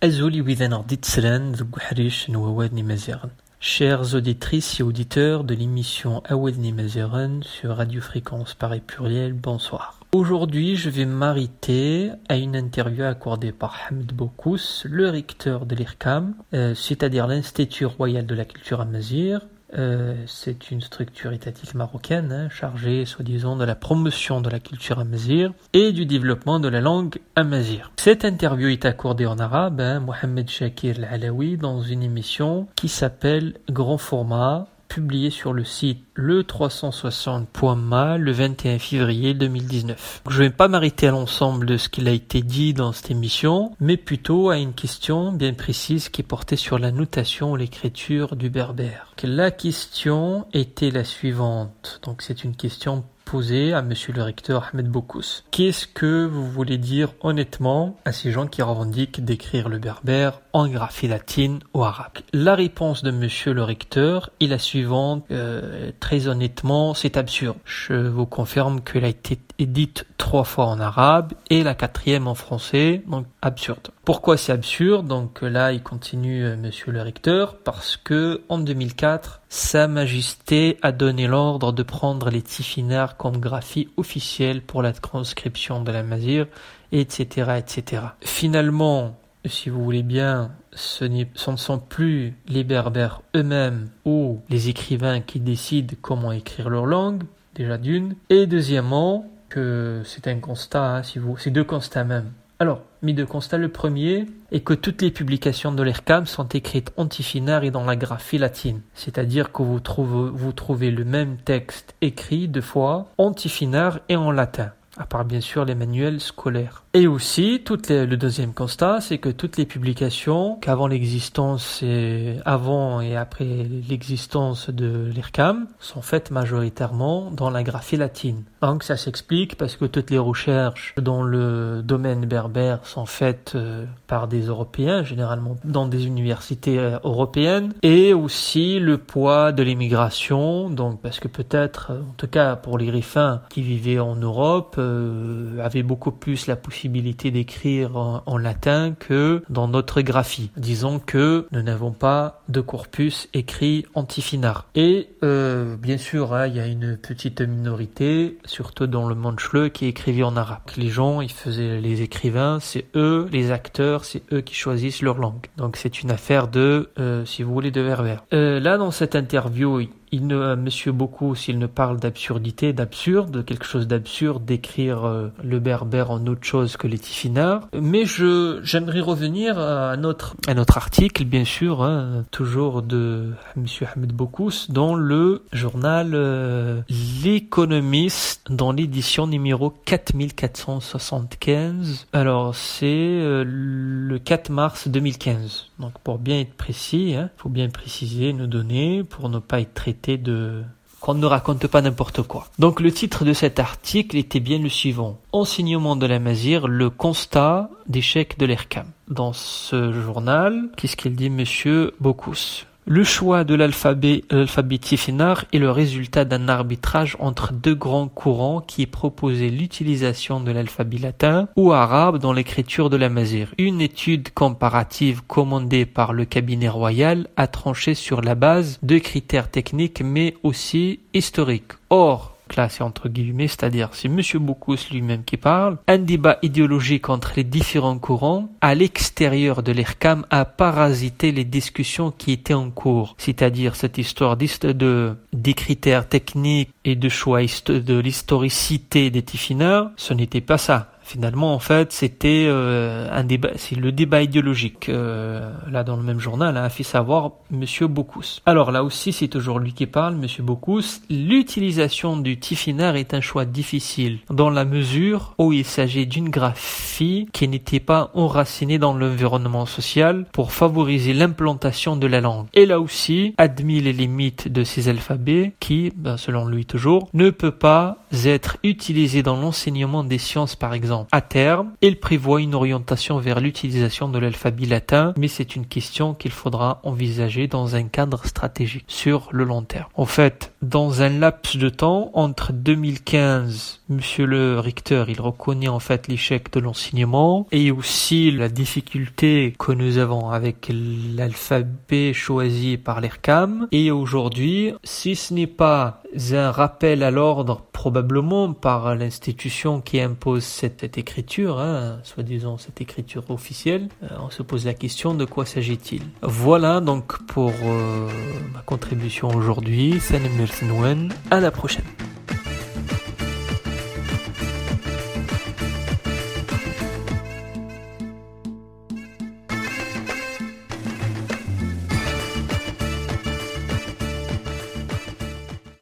Ditselen dg Nouawad Chères auditrices et auditeurs de l'émission Awed Mazeren sur Radio Fréquence Paris Pluriel, bonsoir. Aujourd'hui, je vais m'arrêter à une interview accordée par Hamid Bokous, le recteur de l'IRCAM, euh, c'est-à-dire l'Institut Royal de la Culture Amazir, euh, c'est une structure étatique marocaine hein, chargée, soi-disant, de la promotion de la culture amazir et du développement de la langue amazir. Cette interview est accordée en arabe, hein, Mohamed Shakir Al-Alawi, dans une émission qui s'appelle Grand Format publié sur le site le360.ma le 21 février 2019. Je ne vais pas m'arrêter à l'ensemble de ce qu'il a été dit dans cette émission, mais plutôt à une question bien précise qui portait sur la notation ou l'écriture du berbère. La question était la suivante. Donc c'est une question à monsieur le recteur Ahmed Bokous. Qu'est-ce que vous voulez dire honnêtement à ces gens qui revendiquent d'écrire le berbère en graphie latine ou arabe La réponse de monsieur le recteur est la suivante. Euh, très honnêtement, c'est absurde. Je vous confirme qu'elle a été dite trois fois en arabe et la quatrième en français, donc absurde. Pourquoi c'est absurde? Donc là, il continue euh, monsieur le recteur parce que en 2004, sa Majesté a donné l'ordre de prendre les tifinards comme graphie officielle pour la transcription de la mazir, etc., etc. Finalement, si vous voulez bien, ce, ce ne sont plus les berbères eux-mêmes ou les écrivains qui décident comment écrire leur langue, déjà d'une, et deuxièmement, c'est un constat, si vous, c'est deux constats même. Alors, mis deux constats. Le premier est que toutes les publications de l'ERCAM sont écrites en et dans la graphie latine. C'est-à-dire que vous trouvez, le même texte écrit deux fois en et en latin à part bien sûr les manuels scolaires. Et aussi, le deuxième constat, c'est que toutes les publications qu'avant l'existence et avant et après l'existence de l'IRCAM sont faites majoritairement dans la graphie latine. Donc ça s'explique parce que toutes les recherches dans le domaine berbère sont faites euh, par des Européens, généralement dans des universités euh, européennes, et aussi le poids de l'immigration, donc parce que peut-être, en tout cas pour les griffins qui vivaient en Europe, euh, avait beaucoup plus la possibilité d'écrire en, latin que dans notre graphie. Disons que nous n'avons pas de corpus écrit en tifinagh. Et euh, bien sûr, hein, il y a une petite minorité, surtout dans le monde chleu, qui écrivait en arabe. Les gens, ils faisaient les écrivains, c'est eux, les acteurs, c'est eux qui choisissent leur langue. Donc c'est une affaire de, euh, si vous voulez, de verber. Euh, là, dans cette interview, il ne, Monsieur beaucoup s'il ne parle d'absurdité, d'absurde, quelque chose d'absurde, d'écrire euh, le berbère en autre chose que les tifinards. Mais je, j'aimerais revenir à notre, à notre article, bien sûr, hein, toujours de Monsieur Ahmed Bokous, dans le journal euh, L'économiste, dans l'édition numéro 4475. Alors, c'est le 4 mars 2015. Donc, pour bien être précis, il hein, faut bien préciser nos données pour ne pas être traité de qu'on ne raconte pas n'importe quoi. Donc le titre de cet article était bien le suivant. Enseignement de la Mazir, le constat d'échec de l'ERCAM. Dans ce journal, qu'est-ce qu'il dit monsieur Bocuse? Le choix de l'alphabet tifinagh est le résultat d'un arbitrage entre deux grands courants qui proposaient l'utilisation de l'alphabet latin ou arabe dans l'écriture de la mazir. Une étude comparative commandée par le cabinet royal a tranché sur la base de critères techniques mais aussi historiques. Or, classé entre guillemets, c'est-à-dire c'est Monsieur Bocuse lui-même qui parle, un débat idéologique entre les différents courants à l'extérieur de l'ERCAM a parasité les discussions qui étaient en cours, c'est-à-dire cette histoire de, des critères techniques et de choix de l'historicité des Tiffineurs, ce n'était pas ça. Finalement, en fait, c'était euh, un débat, c'est le débat idéologique. Euh, là, dans le même journal, a fait savoir Monsieur Bocuse. Alors là aussi, c'est toujours lui qui parle, Monsieur Bocuse. L'utilisation du tifinagh est un choix difficile dans la mesure où il s'agit d'une graphie qui n'était pas enracinée dans l'environnement social pour favoriser l'implantation de la langue. Et là aussi, admis les limites de ces alphabets qui, ben, selon lui toujours, ne peut pas être utilisé dans l'enseignement des sciences, par exemple. À terme, il prévoit une orientation vers l'utilisation de l'alphabet latin, mais c'est une question qu'il faudra envisager dans un cadre stratégique sur le long terme. En fait, dans un laps de temps entre 2015, monsieur le recteur, il reconnaît en fait l'échec de l'enseignement et aussi la difficulté que nous avons avec l'alphabet choisi par l'ERCAM. Et aujourd'hui, si ce n'est pas un rappel à l'ordre probablement par l'institution qui impose cette, écriture, hein, soi-disant cette écriture officielle, euh, on se pose la question de quoi s'agit-il. Voilà donc pour euh, ma contribution aujourd'hui. Salam à la prochaine.